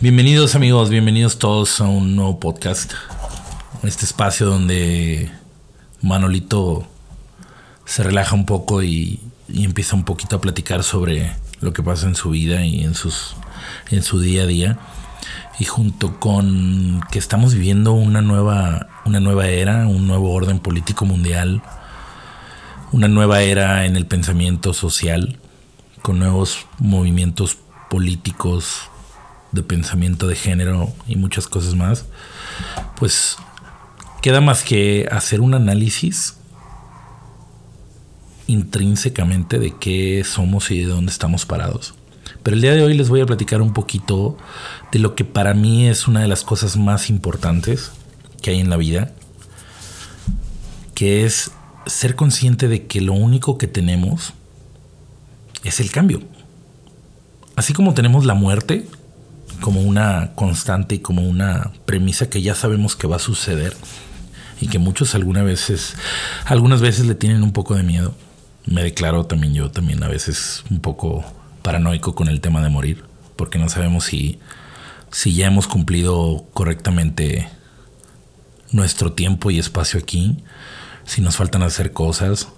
Bienvenidos amigos, bienvenidos todos a un nuevo podcast. Este espacio donde Manolito se relaja un poco y, empieza un poquito a platicar sobre lo que pasa en su vida y en, sus, en su día a día. Y junto con que estamos viviendo una nueva, una nueva era, un nuevo orden político mundial, una nueva era en el pensamiento social, con nuevos movimientos políticos de pensamiento de género y muchas cosas más, pues queda más que hacer un análisis intrínsecamente de qué somos y de dónde estamos parados. Pero el día de hoy les voy a platicar un poquito de lo que para mí es una de las cosas más importantes que hay en la vida, que es ser consciente de que lo único que tenemos es el cambio. Así como tenemos la muerte, como una constante y como una premisa que ya sabemos que va a suceder y que muchos algunas veces, algunas veces le tienen un poco de miedo. Me declaro también yo también a veces un poco paranoico con el tema de morir, porque no sabemos si, si ya hemos cumplido correctamente nuestro tiempo y espacio aquí, si nos faltan hacer cosas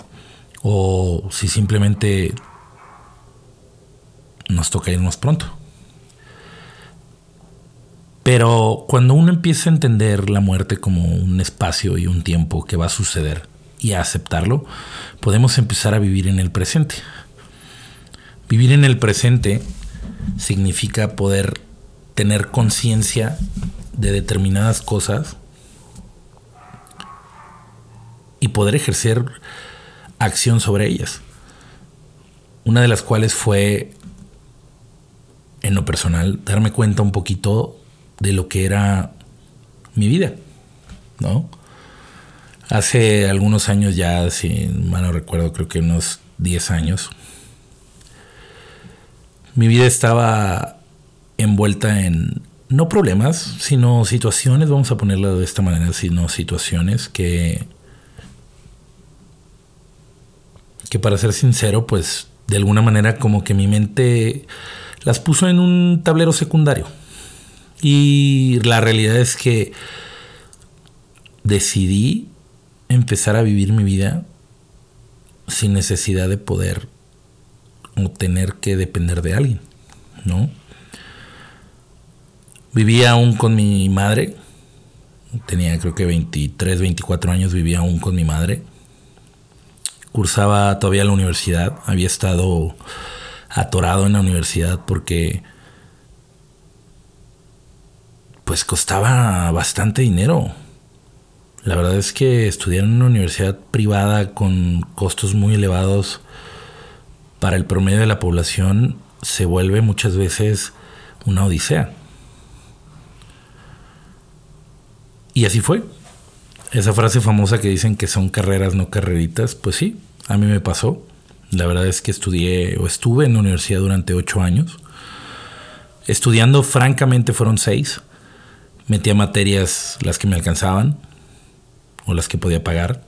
o si simplemente nos toca irnos pronto. Pero cuando uno empieza a entender la muerte como un espacio y un tiempo que va a suceder y a aceptarlo, podemos empezar a vivir en el presente. Vivir en el presente significa poder tener conciencia de determinadas cosas y poder ejercer acción sobre ellas. Una de las cuales fue, en lo personal, darme cuenta un poquito de lo que era mi vida, ¿no? Hace algunos años ya, si mal no recuerdo, creo que unos 10 años, mi vida estaba envuelta en no problemas, sino situaciones, vamos a ponerlo de esta manera, sino situaciones que, que para ser sincero, pues de alguna manera como que mi mente las puso en un tablero secundario. Y la realidad es que decidí empezar a vivir mi vida sin necesidad de poder o tener que depender de alguien, ¿no? Vivía aún con mi madre, tenía creo que 23, 24 años, vivía aún con mi madre. Cursaba todavía la universidad, había estado atorado en la universidad porque pues costaba bastante dinero. La verdad es que estudiar en una universidad privada con costos muy elevados para el promedio de la población se vuelve muchas veces una odisea. Y así fue. Esa frase famosa que dicen que son carreras, no carreritas, pues sí, a mí me pasó. La verdad es que estudié o estuve en la universidad durante ocho años. Estudiando, francamente, fueron seis metía materias las que me alcanzaban o las que podía pagar.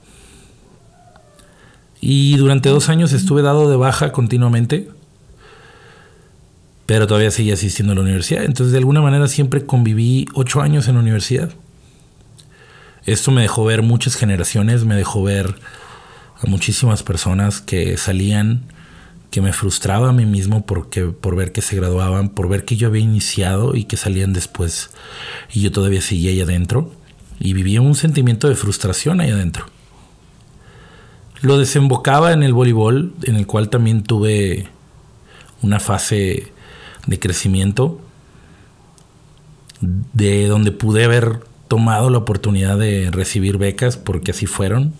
Y durante dos años estuve dado de baja continuamente, pero todavía seguía asistiendo a la universidad. Entonces de alguna manera siempre conviví ocho años en la universidad. Esto me dejó ver muchas generaciones, me dejó ver a muchísimas personas que salían que me frustraba a mí mismo porque, por ver que se graduaban, por ver que yo había iniciado y que salían después y yo todavía seguía ahí adentro y vivía un sentimiento de frustración ahí adentro. Lo desembocaba en el voleibol, en el cual también tuve una fase de crecimiento, de donde pude haber tomado la oportunidad de recibir becas, porque así fueron,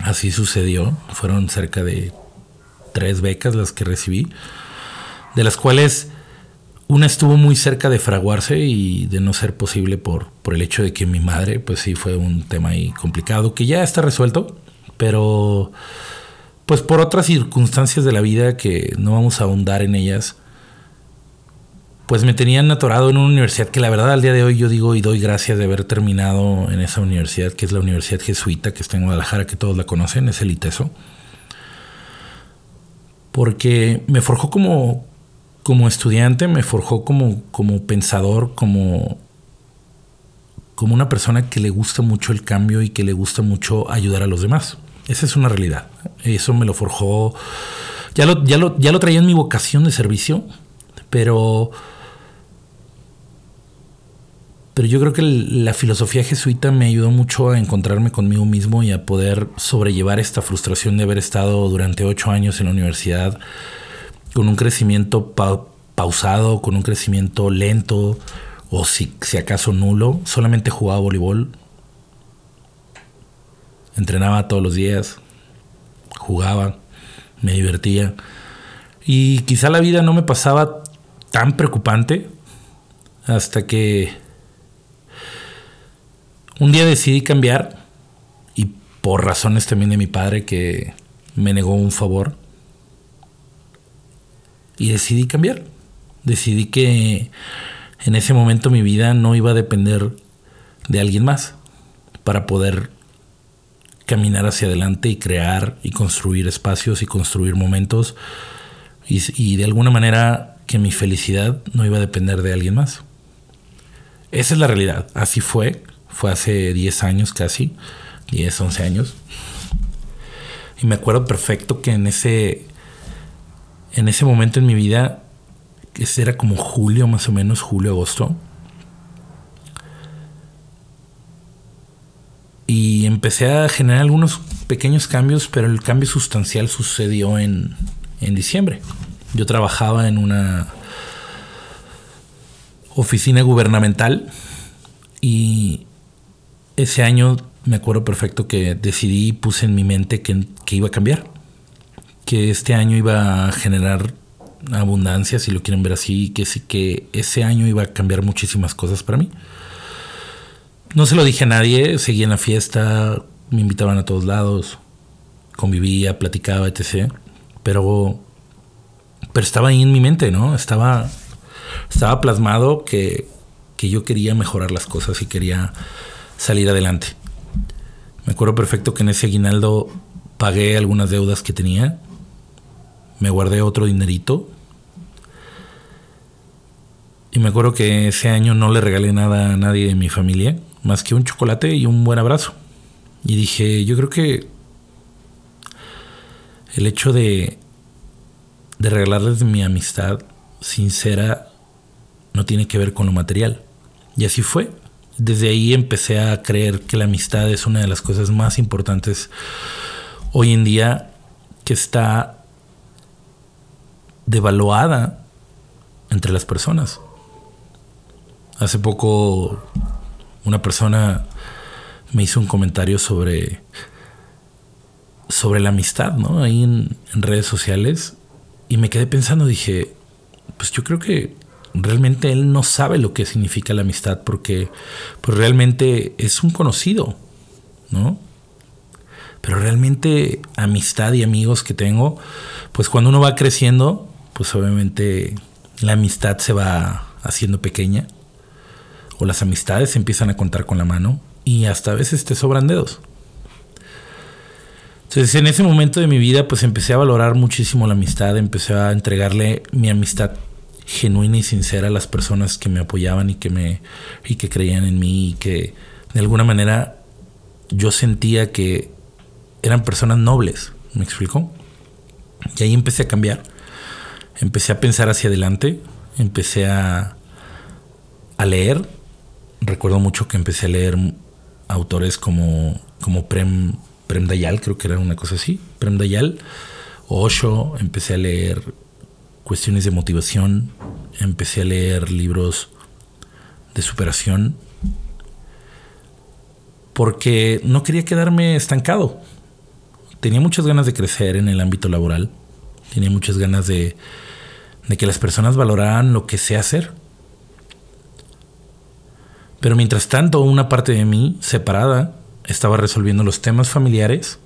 así sucedió, fueron cerca de tres becas las que recibí, de las cuales una estuvo muy cerca de fraguarse y de no ser posible por, por el hecho de que mi madre, pues sí fue un tema ahí complicado, que ya está resuelto, pero pues por otras circunstancias de la vida que no vamos a ahondar en ellas, pues me tenían atorado en una universidad que la verdad al día de hoy yo digo y doy gracias de haber terminado en esa universidad, que es la Universidad Jesuita, que está en Guadalajara, que todos la conocen, es el ITESO porque me forjó como, como estudiante me forjó como, como pensador, como, como una persona que le gusta mucho el cambio y que le gusta mucho ayudar a los demás. Esa es una realidad. Eso me lo forjó. Ya lo, ya lo, ya lo traía en mi vocación de servicio, pero. Pero yo creo que la filosofía jesuita me ayudó mucho a encontrarme conmigo mismo y a poder sobrellevar esta frustración de haber estado durante ocho años en la universidad con un crecimiento pausado, con un crecimiento lento o si, si acaso nulo. Solamente jugaba voleibol. Entrenaba todos los días. Jugaba. Me divertía. Y quizá la vida no me pasaba tan preocupante hasta que un día decidí cambiar y por razones también de mi padre que me negó un favor y decidí cambiar. Decidí que en ese momento mi vida no iba a depender de alguien más para poder caminar hacia adelante y crear y construir espacios y construir momentos y, de alguna manera que mi felicidad no iba a depender de alguien más. Esa es la realidad, así fue, fue hace 10 años casi, 10, 11 años. Y me acuerdo perfecto que en ese en ese momento en mi vida, que era como julio, más o menos, julio, agosto. Y empecé a generar algunos pequeños cambios, pero el cambio sustancial sucedió en, en diciembre. Yo trabajaba en una oficina gubernamental y ese año me acuerdo perfecto que decidí y puse en mi mente que, que iba a cambiar que este año iba a generar abundancia, si lo quieren ver así, que sí que ese año iba a cambiar muchísimas cosas para mí. No se lo dije a nadie, seguí en la fiesta, me invitaban a todos lados, convivía, platicaba, etc. Pero, pero estaba ahí en mi mente, ¿no? Estaba, estaba plasmado que, que yo quería mejorar las cosas y quería salir adelante. Me acuerdo perfecto que en ese aguinaldo pagué algunas deudas que tenía me guardé otro dinerito. Y me acuerdo que ese año no le regalé nada a nadie de mi familia, más que un chocolate y un buen abrazo. Y dije, yo creo que el hecho de, de regalarles mi amistad sincera no tiene que ver con lo material. Y así fue. Desde ahí empecé a creer que la amistad es una de las cosas más importantes hoy en día que está devaluada entre las personas. Hace poco una persona me hizo un comentario sobre sobre la amistad, ¿no? Ahí en, redes sociales y me quedé pensando, dije, pues yo creo que realmente él no sabe lo que significa la amistad porque pues realmente es un conocido, ¿no? Pero realmente amistad y amigos que tengo, pues cuando uno va creciendo, pues obviamente la amistad se va haciendo pequeña o las amistades se empiezan a contar con la mano y hasta a veces te sobran dedos. Entonces en ese momento de mi vida pues empecé a valorar muchísimo la amistad, empecé a entregarle mi amistad genuina y sincera a las personas que me apoyaban y que me y que creían en mí y que de alguna manera yo sentía que eran personas nobles, ¿me explico? Y ahí empecé a cambiar empecé a pensar hacia adelante, empecé a, a leer. Recuerdo mucho que empecé a leer autores como, como Prem, Prem Dayal, creo que era una cosa así, Prem Dayal, Osho, empecé a leer cuestiones de motivación, empecé a leer libros de superación, porque no quería quedarme estancado. Tenía muchas ganas de crecer en el ámbito laboral, tenía muchas ganas de, de que las personas valoraran lo que sé hacer. Pero mientras tanto, una parte de mí, separada, estaba resolviendo los temas familiares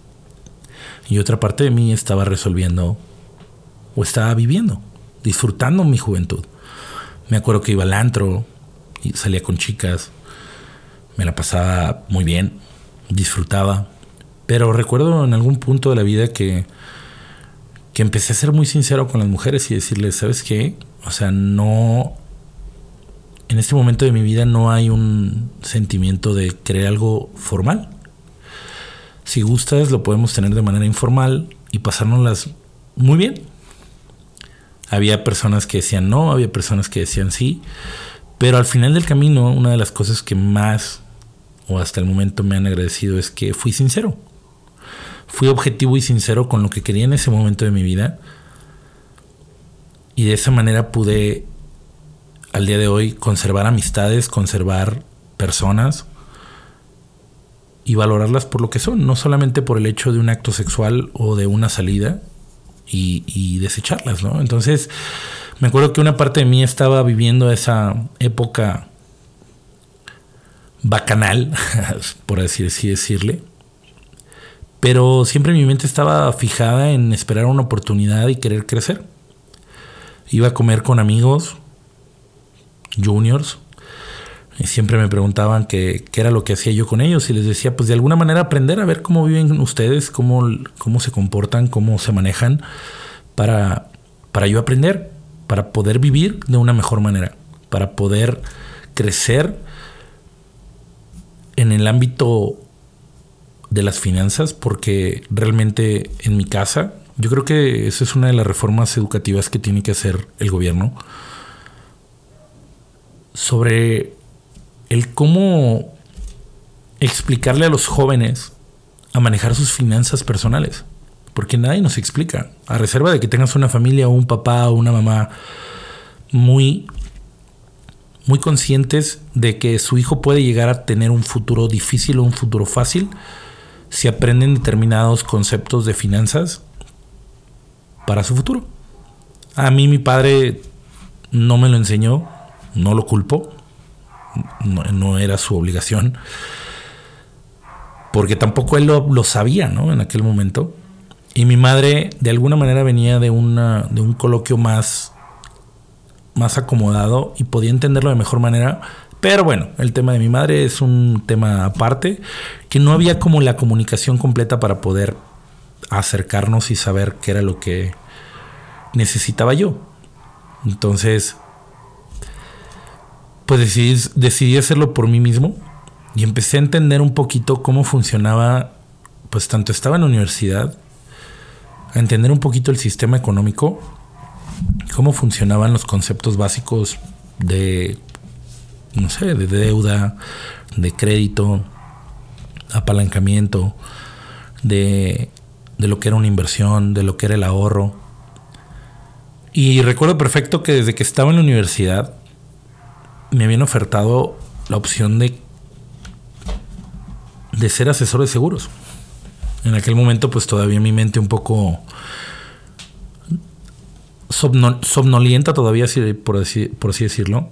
y otra parte de mí estaba resolviendo o estaba viviendo, disfrutando mi juventud. Me acuerdo que iba al antro y salía con chicas, me la pasaba muy bien, disfrutaba, pero recuerdo en algún punto de la vida que que empecé a ser muy sincero con las mujeres y decirles, ¿sabes qué? O sea, no... En este momento de mi vida no hay un sentimiento de querer algo formal. Si gustas, lo podemos tener de manera informal y pasárnoslas muy bien. Había personas que decían no, había personas que decían sí, pero al final del camino, una de las cosas que más o hasta el momento me han agradecido es que fui sincero fui objetivo y sincero con lo que quería en ese momento de mi vida. Y de esa manera pude, al día de hoy, conservar amistades, conservar personas y valorarlas por lo que son, no solamente por el hecho de un acto sexual o de una salida y, desecharlas, ¿no? Entonces, me acuerdo que una parte de mí estaba viviendo esa época bacanal, por así decirle, pero siempre mi mente estaba fijada en esperar una oportunidad y querer crecer. Iba a comer con amigos, juniors, y siempre me preguntaban qué, era lo que hacía yo con ellos y les decía, pues de alguna manera aprender a ver cómo viven ustedes, cómo, cómo se comportan, cómo se manejan, para, para yo aprender, para poder vivir de una mejor manera, para poder crecer en el ámbito de las finanzas porque realmente en mi casa, yo creo que esa es una de las reformas educativas que tiene que hacer el gobierno sobre el cómo explicarle a los jóvenes a manejar sus finanzas personales. Porque nadie nos explica. A reserva de que tengas una familia o un papá o una mamá muy, muy conscientes de que su hijo puede llegar a tener un futuro difícil o un futuro fácil si aprenden determinados conceptos de finanzas para su futuro. A mí mi padre no me lo enseñó, no lo culpo, no, era su obligación, porque tampoco él lo, sabía ¿no? en aquel momento. Y mi madre de alguna manera venía de, de un coloquio más, más acomodado y podía entenderlo de mejor manera pero bueno, el tema de mi madre es un tema aparte, que no había como la comunicación completa para poder acercarnos y saber qué era lo que necesitaba yo. Entonces, pues decidí, decidí hacerlo por mí mismo y empecé a entender un poquito cómo funcionaba, pues tanto estaba en la universidad, a entender un poquito el sistema económico, cómo funcionaban los conceptos básicos de no sé, de deuda, de crédito, apalancamiento, de, de lo que era una inversión, de lo que era el ahorro. Y recuerdo perfecto que desde que estaba en la universidad me habían ofertado la opción de, de ser asesor de seguros. En aquel momento pues todavía mi mente un poco somnolienta todavía, por así, por así decirlo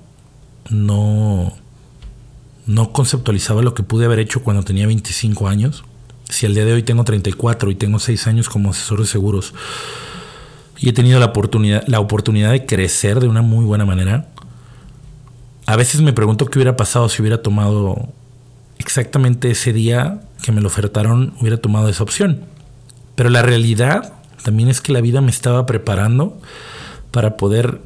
no, no conceptualizaba lo que pude haber hecho cuando tenía 25 años. Si al día de hoy tengo 34 y tengo 6 años como asesor de seguros y he tenido la oportunidad, la oportunidad de crecer de una muy buena manera, a veces me pregunto qué hubiera pasado si hubiera tomado exactamente ese día que me lo ofertaron, hubiera tomado esa opción. Pero la realidad también es que la vida me estaba preparando para poder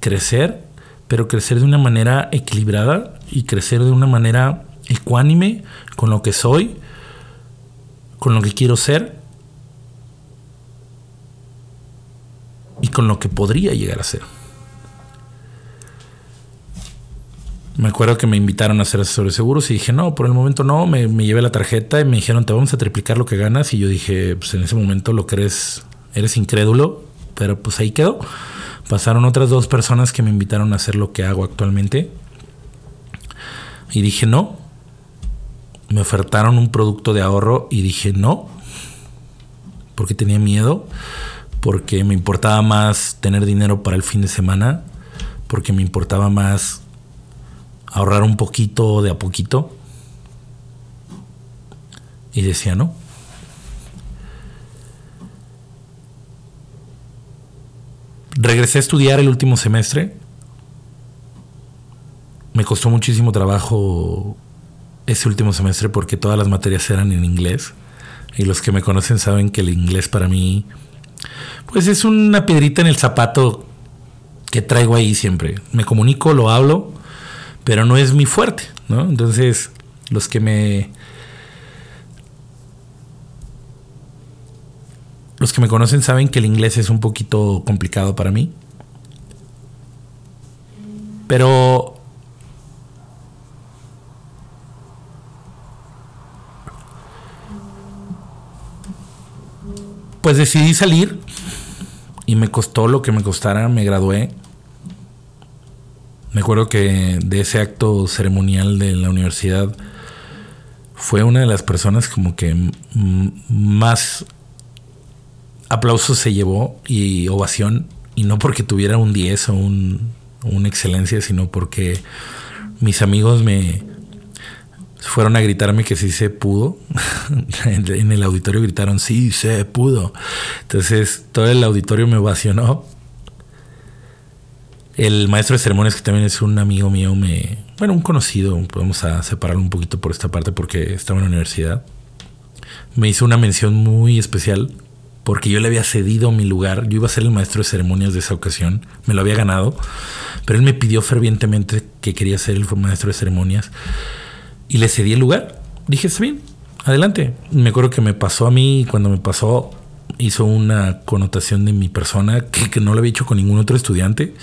crecer pero crecer de una manera equilibrada y crecer de una manera ecuánime con lo que soy, con lo que quiero ser y con lo que podría llegar a ser. Me acuerdo que me invitaron a ser asesor de seguros y dije, no, por el momento no, me, me, llevé la tarjeta y me dijeron, te vamos a triplicar lo que ganas. Y yo dije, pues en ese momento lo eres, eres incrédulo, pero pues ahí quedó. Pasaron otras dos personas que me invitaron a hacer lo que hago actualmente. Y dije no. Me ofertaron un producto de ahorro y dije no. Porque tenía miedo. Porque me importaba más tener dinero para el fin de semana. Porque me importaba más ahorrar un poquito de a poquito. Y decía no. Regresé a estudiar el último semestre. Me costó muchísimo trabajo ese último semestre porque todas las materias eran en inglés. Y los que me conocen saben que el inglés para mí Pues es una piedrita en el zapato que traigo ahí siempre. Me comunico, lo hablo, pero no es mi fuerte, ¿no? Entonces, los que me... Los que me conocen saben que el inglés es un poquito complicado para mí. Pero pues decidí salir y me costó lo que me costara, me gradué. Me acuerdo que de ese acto ceremonial de la universidad fue una de las personas como que más aplausos se llevó y ovación, y no porque tuviera un 10 o un, una excelencia, sino porque mis amigos me, fueron a gritarme que sí se pudo. en el auditorio gritaron, sí, se pudo. Entonces todo el auditorio me ovacionó. El maestro de ceremonias, que también es un amigo mío, me, bueno, un conocido, podemos a separarlo un poquito por esta parte porque estaba en la universidad, me hizo una mención muy especial porque yo le había cedido mi lugar, yo iba a ser el maestro de ceremonias de esa ocasión, me lo había ganado, pero él me pidió fervientemente que quería ser el maestro de ceremonias y le cedí el lugar. Dije, está bien, adelante. Me acuerdo que me pasó a mí, cuando me pasó, hizo una connotación de mi persona que, no lo había hecho con ningún otro estudiante.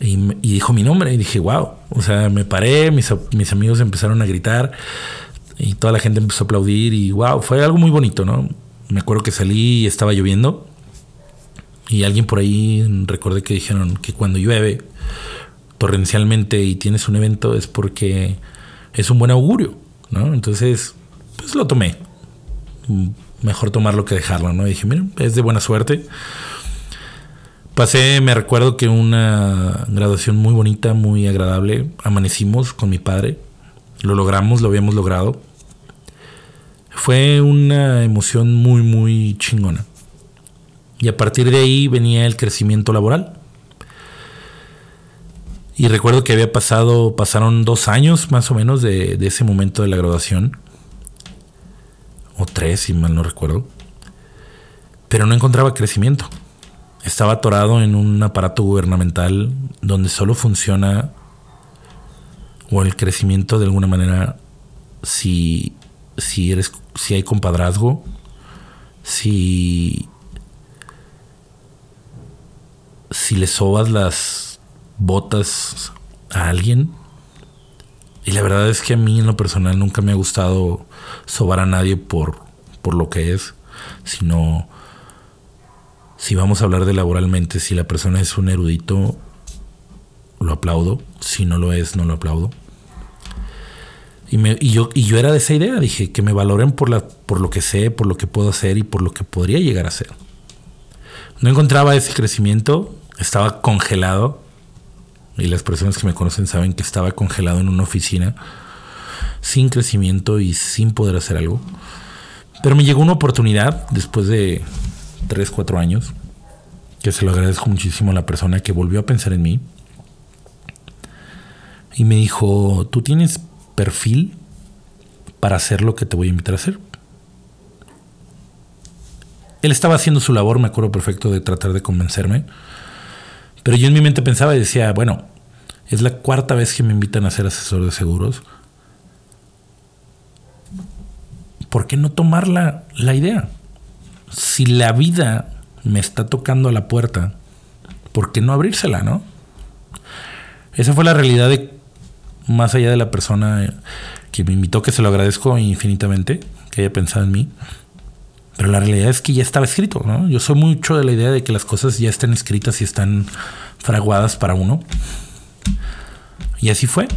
Y, dijo mi nombre y dije, wow. O sea, me paré, mis, mis, amigos empezaron a gritar y toda la gente empezó a aplaudir y wow, fue algo muy bonito, ¿no? Me acuerdo que salí y estaba lloviendo y alguien por ahí recordé que dijeron que cuando llueve torrencialmente y tienes un evento es porque es un buen augurio, ¿no? Entonces, pues lo tomé. Mejor tomarlo que dejarlo, ¿no? Y dije, miren, es de buena suerte. Pasé, me recuerdo que una graduación muy bonita, muy agradable. Amanecimos con mi padre. Lo logramos, lo habíamos logrado. Fue una emoción muy, muy chingona. Y a partir de ahí venía el crecimiento laboral. Y recuerdo que había pasado, pasaron dos años más o menos de, ese momento de la graduación. O tres, si mal no recuerdo. Pero no encontraba crecimiento. Estaba atorado en un aparato gubernamental donde solo funciona o el crecimiento de alguna manera si, si eres si hay compadrazgo, si si le sobas las botas a alguien. Y la verdad es que a mí en lo personal nunca me ha gustado sobar a nadie por, por lo que es, sino si vamos a hablar de laboralmente, si la persona es un erudito, lo aplaudo, si no lo es, no lo aplaudo. Y, yo, era de esa idea, dije que me valoren por, por lo que sé, por lo que puedo hacer y por lo que podría llegar a ser. No encontraba ese crecimiento, estaba congelado y las personas que me conocen saben que estaba congelado en una oficina sin crecimiento y sin poder hacer algo. Pero me llegó una oportunidad después de 3, 4 años, que se lo agradezco muchísimo a la persona que volvió a pensar en mí. Y me dijo, tú tienes perfil para hacer lo que te voy a invitar a hacer. Él estaba haciendo su labor, me acuerdo perfecto, de tratar de convencerme pero yo en mi mente pensaba y decía, bueno, es la cuarta vez que me invitan a ser asesor de seguros. ¿Por qué no tomar la, la idea? Si la vida me está tocando la puerta, ¿por qué no abrírsela, no? Esa fue la realidad de, más allá de la persona que me invitó, que se lo agradezco infinitamente, que haya pensado en mí. Pero la realidad es que ya estaba escrito, ¿no? Yo soy mucho de la idea de que las cosas ya están escritas y están fraguadas para uno. Y así fue.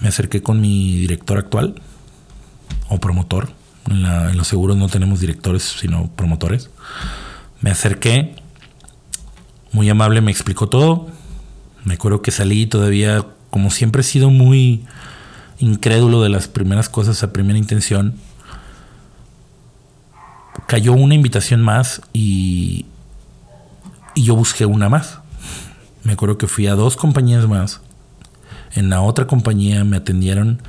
Me acerqué con mi director actual o promotor. En, los seguros no tenemos directores, sino promotores. Me acerqué. Muy amable, me explicó todo. Me acuerdo que salí todavía, como siempre he sido muy incrédulo de las primeras cosas a primera intención cayó una invitación más y, y yo busqué una más. Me acuerdo que fui a dos compañías más. En la otra compañía me atendieron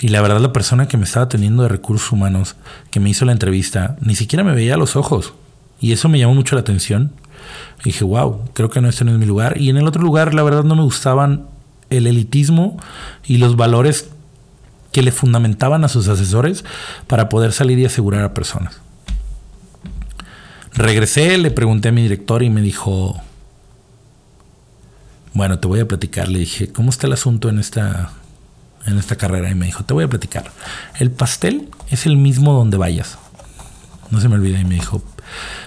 y la verdad la persona que me estaba atendiendo de recursos humanos, que me hizo la entrevista, ni siquiera me veía a los ojos. Y eso me llamó mucho la atención. dije, wow, creo que no, este no es mi lugar. Y en el otro lugar, la verdad, no me gustaban el elitismo y los valores que le fundamentaban a sus asesores para poder salir y asegurar a personas. Regresé, le pregunté a mi director y me dijo, bueno, te voy a platicar. Le dije, ¿cómo está el asunto en esta, en esta carrera? Y me dijo, te voy a platicar. El pastel es el mismo donde vayas. No se me olvida. Y me dijo,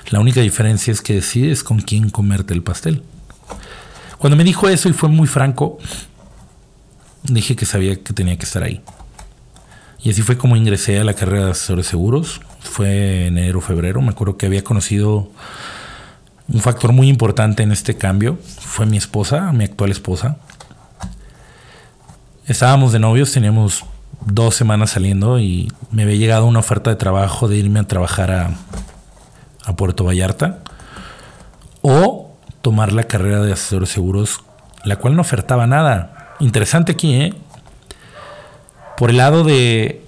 la única diferencia es que decides con quién comerte el pastel. Cuando me dijo eso y fue muy franco, dije que sabía que tenía que estar ahí. Y así fue como ingresé a la carrera de asesores seguros. Fue enero, febrero. Me acuerdo que había conocido un factor muy importante en este cambio. Fue mi esposa, mi actual esposa. Estábamos de novios, teníamos dos semanas saliendo y me había llegado una oferta de trabajo de irme a trabajar a, Puerto Vallarta o tomar la carrera de asesores seguros, la cual no ofertaba nada. Interesante aquí, ¿eh? Por el lado de,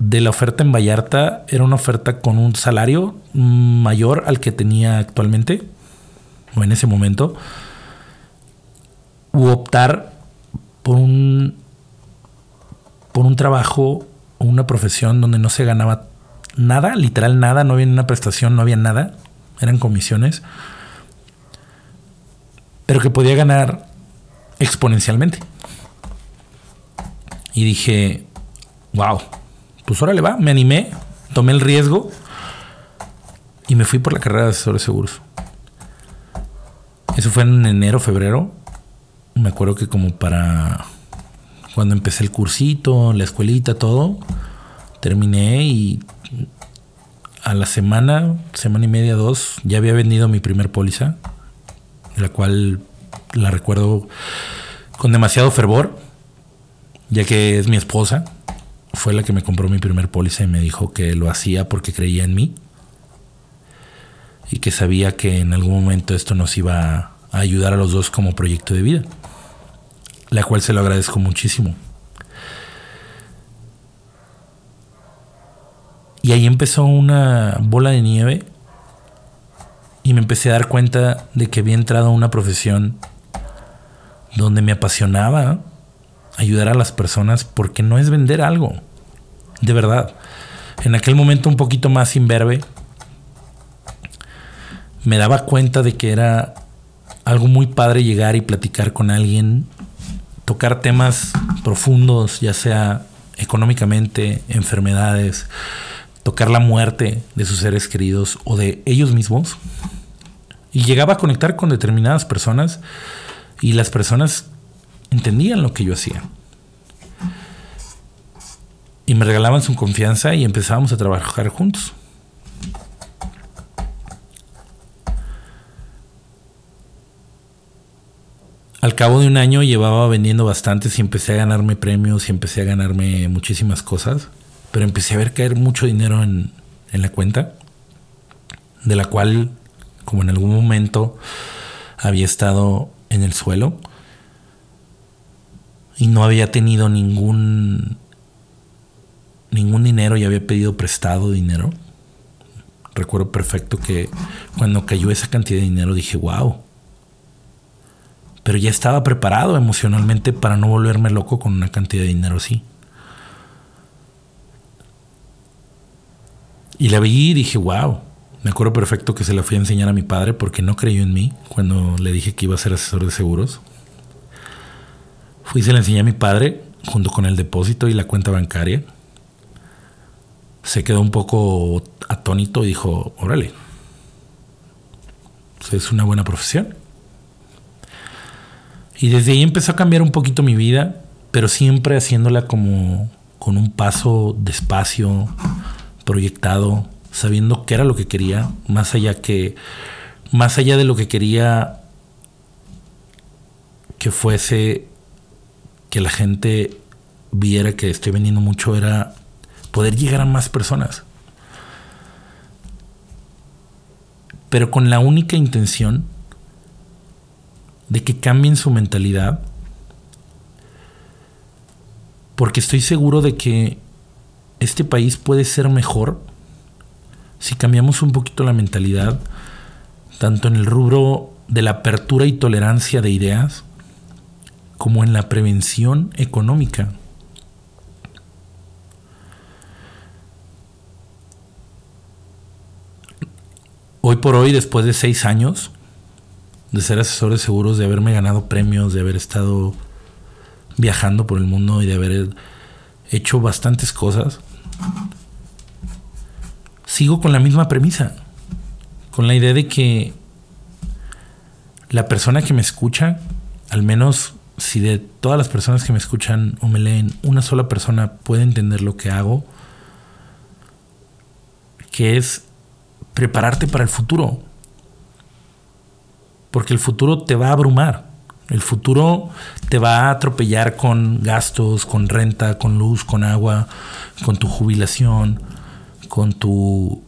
de la oferta en Vallarta, era una oferta con un salario mayor al que tenía actualmente, o en ese momento, u optar por un, por un trabajo o una profesión donde no se ganaba nada, literal nada, no había una prestación, no había nada, eran comisiones, pero que podía ganar exponencialmente. Y dije, wow, pues ahora le va, me animé, tomé el riesgo y me fui por la carrera de asesores seguros. Eso fue en enero, febrero. Me acuerdo que como para cuando empecé el cursito, la escuelita, todo, terminé y a la semana, semana y media, dos, ya había vendido mi primer póliza, la cual la recuerdo con demasiado fervor ya que es mi esposa, fue la que me compró mi primer póliza y me dijo que lo hacía porque creía en mí y que sabía que en algún momento esto nos iba a ayudar a los dos como proyecto de vida, la cual se lo agradezco muchísimo. Y ahí empezó una bola de nieve y me empecé a dar cuenta de que había entrado a una profesión donde me apasionaba ayudar a las personas porque no es vender algo. De verdad. En aquel momento un poquito más imberbe, me daba cuenta de que era algo muy padre llegar y platicar con alguien, tocar temas profundos, ya sea económicamente, enfermedades, tocar la muerte de sus seres queridos o de ellos mismos. Y llegaba a conectar con determinadas personas y las personas entendían lo que yo hacía. Y me regalaban su confianza y empezábamos a trabajar juntos. Al cabo de un año llevaba vendiendo bastantes y empecé a ganarme premios y empecé a ganarme muchísimas cosas. Pero empecé a ver caer mucho dinero en, en la cuenta, de la cual, como en algún momento había estado en el suelo, y no había tenido ningún ningún dinero y había pedido prestado dinero. Recuerdo perfecto que cuando cayó esa cantidad de dinero dije, wow. Pero ya estaba preparado emocionalmente para no volverme loco con una cantidad de dinero así. Y la vi y dije, wow. Me acuerdo perfecto que se la fui a enseñar a mi padre porque no creyó en mí cuando le dije que iba a ser asesor de seguros. Fui y se la enseñé a mi padre junto con el depósito y la cuenta bancaria. Se quedó un poco atónito y dijo, órale, pues es una buena profesión. Y desde ahí empezó a cambiar un poquito mi vida, pero siempre haciéndola como con un paso despacio, proyectado, sabiendo qué era lo que quería, más allá que más allá de lo que quería que fuese que la gente viera que estoy vendiendo mucho era poder llegar a más personas. Pero con la única intención de que cambien su mentalidad. Porque estoy seguro de que este país puede ser mejor si cambiamos un poquito la mentalidad, tanto en el rubro de la apertura y tolerancia de ideas, como en la prevención económica. Hoy por hoy, después de seis años de ser asesor de seguros, de haberme ganado premios, de haber estado viajando por el mundo y de haber hecho bastantes cosas, sigo con la misma premisa, con la idea de que la persona que me escucha, al menos si de todas las personas que me escuchan o me leen, una sola persona puede entender lo que hago, que es prepararte para el futuro. Porque el futuro te va a abrumar. El futuro te va a atropellar con gastos, con renta, con luz, con agua, con tu jubilación, con tu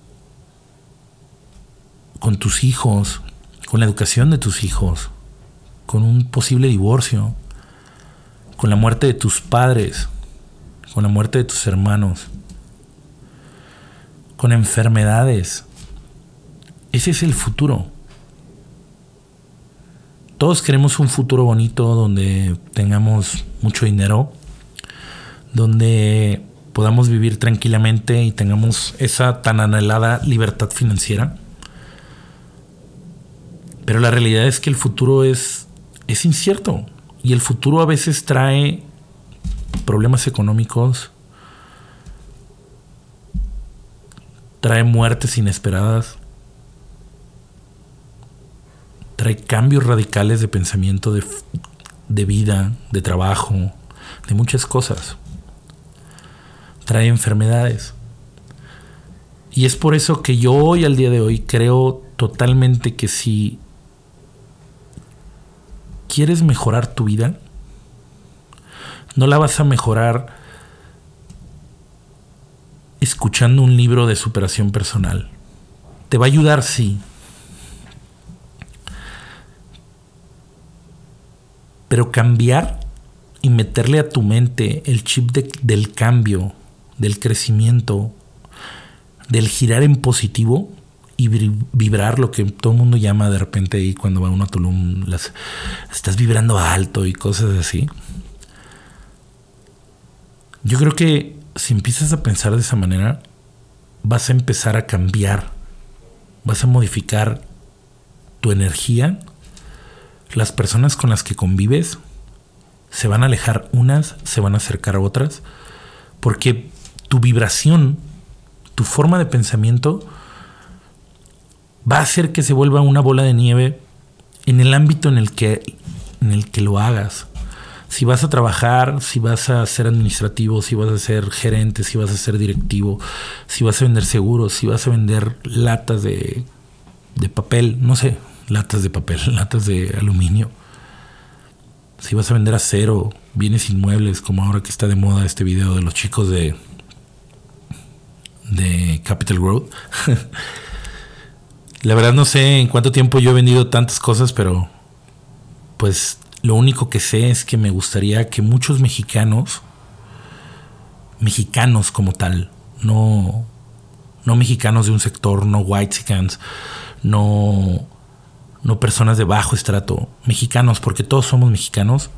con tus hijos, con la educación de tus hijos, con un posible divorcio, con la muerte de tus padres, con la muerte de tus hermanos, con enfermedades. Ese es el futuro. Todos queremos un futuro bonito donde tengamos mucho dinero, donde podamos vivir tranquilamente y tengamos esa tan anhelada libertad financiera. Pero la realidad es que el futuro es, es incierto y el futuro a veces trae problemas económicos, trae muertes inesperadas, trae cambios radicales de pensamiento, de, de vida, de trabajo, de muchas cosas. Trae enfermedades. Y es por eso que yo hoy, al día de hoy, creo totalmente que si quieres mejorar tu vida, no la vas a mejorar escuchando un libro de superación personal. Te va a ayudar, sí, Pero cambiar y meterle a tu mente el chip del cambio, del crecimiento, del girar en positivo y vibrar lo que todo el mundo llama de repente ahí cuando va uno a Tulum, las, estás vibrando alto y cosas así. Yo creo que si empiezas a pensar de esa manera, vas a empezar a cambiar, vas a modificar tu energía las personas con las que convives se van a alejar unas, se van a acercar a otras, porque tu vibración, tu forma de pensamiento va a hacer que se vuelva una bola de nieve en el ámbito en el que, en el que lo hagas. Si vas a trabajar, si vas a ser administrativo, si vas a ser gerente, si vas a ser directivo, si vas a vender seguros, si vas a vender latas de, de papel, no sé, latas de papel, latas de aluminio. Si vas a vender acero, bienes inmuebles, como ahora que está de moda este video de los chicos de, de Capital Growth. La verdad no sé en cuánto tiempo yo he vendido tantas cosas, pero pues lo único que sé es que me gustaría que muchos mexicanos, mexicanos como tal, no, no mexicanos de un sector, no white no no personas de bajo estrato, mexicanos, porque todos somos mexicanos,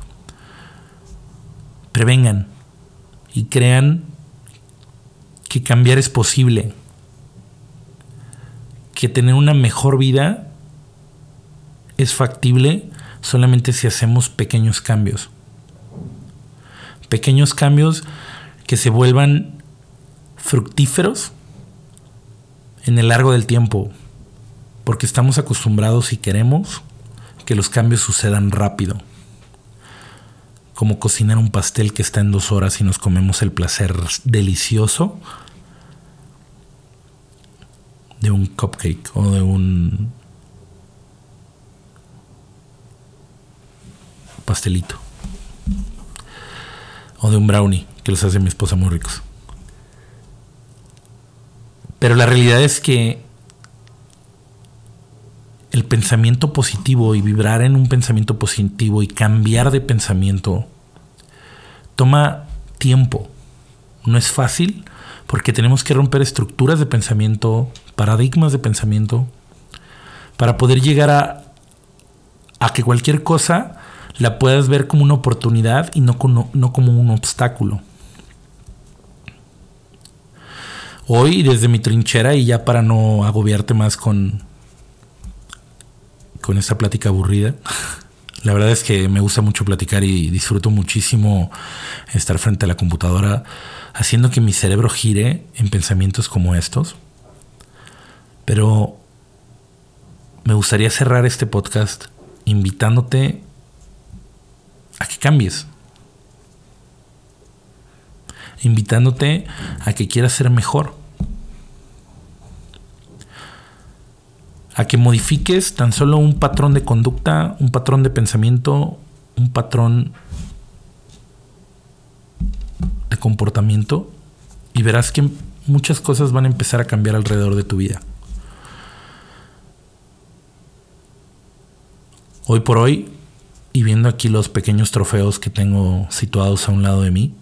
prevengan y crean que cambiar es posible, que tener una mejor vida es factible solamente si hacemos pequeños cambios. Pequeños cambios que se vuelvan fructíferos en el largo del tiempo, porque estamos acostumbrados y queremos que los cambios sucedan rápido. Como cocinar un pastel que está en dos horas y nos comemos el placer delicioso de un cupcake o de un pastelito o de un brownie que los hace mi esposa muy ricos. Pero la realidad es que el pensamiento positivo y vibrar en un pensamiento positivo y cambiar de pensamiento toma tiempo. No es fácil Porque tenemos que romper estructuras de pensamiento, paradigmas de pensamiento, para poder llegar a, a que cualquier cosa la puedas ver como una oportunidad y no como, no como un obstáculo. Hoy, desde mi trinchera, y ya para no agobiarte más con, con esta plática aburrida, la verdad es que me gusta mucho platicar y disfruto muchísimo estar frente a la computadora haciendo que mi cerebro gire en pensamientos como estos. Pero me gustaría cerrar este podcast invitándote a que cambies. Invitándote a que quieras ser mejor. A que modifiques tan solo un patrón de conducta, un patrón de pensamiento, un patrón de comportamiento y verás que muchas cosas van a empezar a cambiar alrededor de tu vida. Hoy por hoy, y viendo aquí los pequeños trofeos que tengo situados a un lado de mí,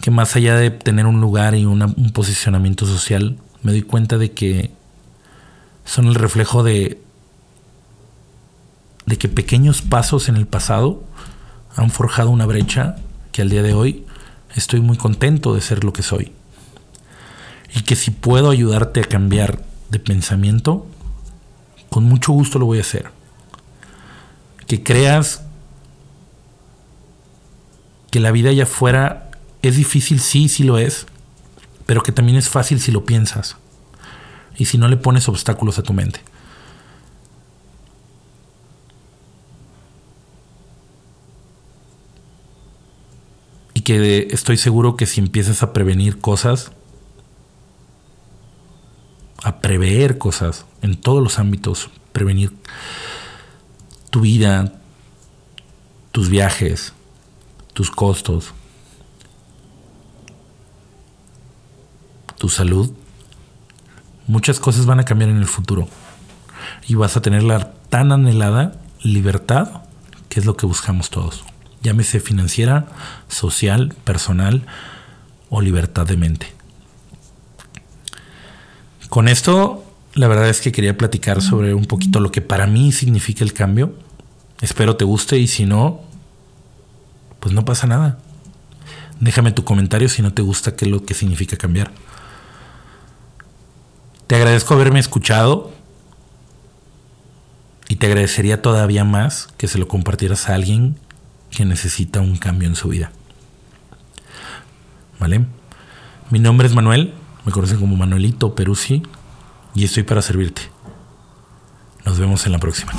que más allá de tener un lugar y un posicionamiento social, me doy cuenta de que son el reflejo de, que pequeños pasos en el pasado han forjado una brecha que al día de hoy estoy muy contento de ser lo que soy. Y que si puedo ayudarte a cambiar de pensamiento, con mucho gusto lo voy a hacer. Que creas que la vida allá afuera es difícil, sí, sí lo es, pero que también es fácil si lo piensas y si no le pones obstáculos a tu mente. Y que estoy seguro que si empiezas a prevenir cosas, a prever cosas en todos los ámbitos, prevenir tu vida, tus viajes, tus costos, tu salud, muchas cosas van a cambiar en el futuro y vas a tener la tan anhelada libertad que es lo que buscamos todos. Llámese financiera, social, personal o libertad de mente. Con esto, la verdad es que quería platicar sobre un poquito lo que para mí significa el cambio. Espero te guste y si no, pues no pasa nada. Déjame tu comentario si no te gusta qué es lo que significa cambiar. Te agradezco haberme escuchado y te agradecería todavía más que se lo compartieras a alguien que necesita un cambio en su vida. ¿Vale? Mi nombre es Manuel me conocen como Manuelito Peruzzi y estoy para servirte. Nos vemos en la próxima.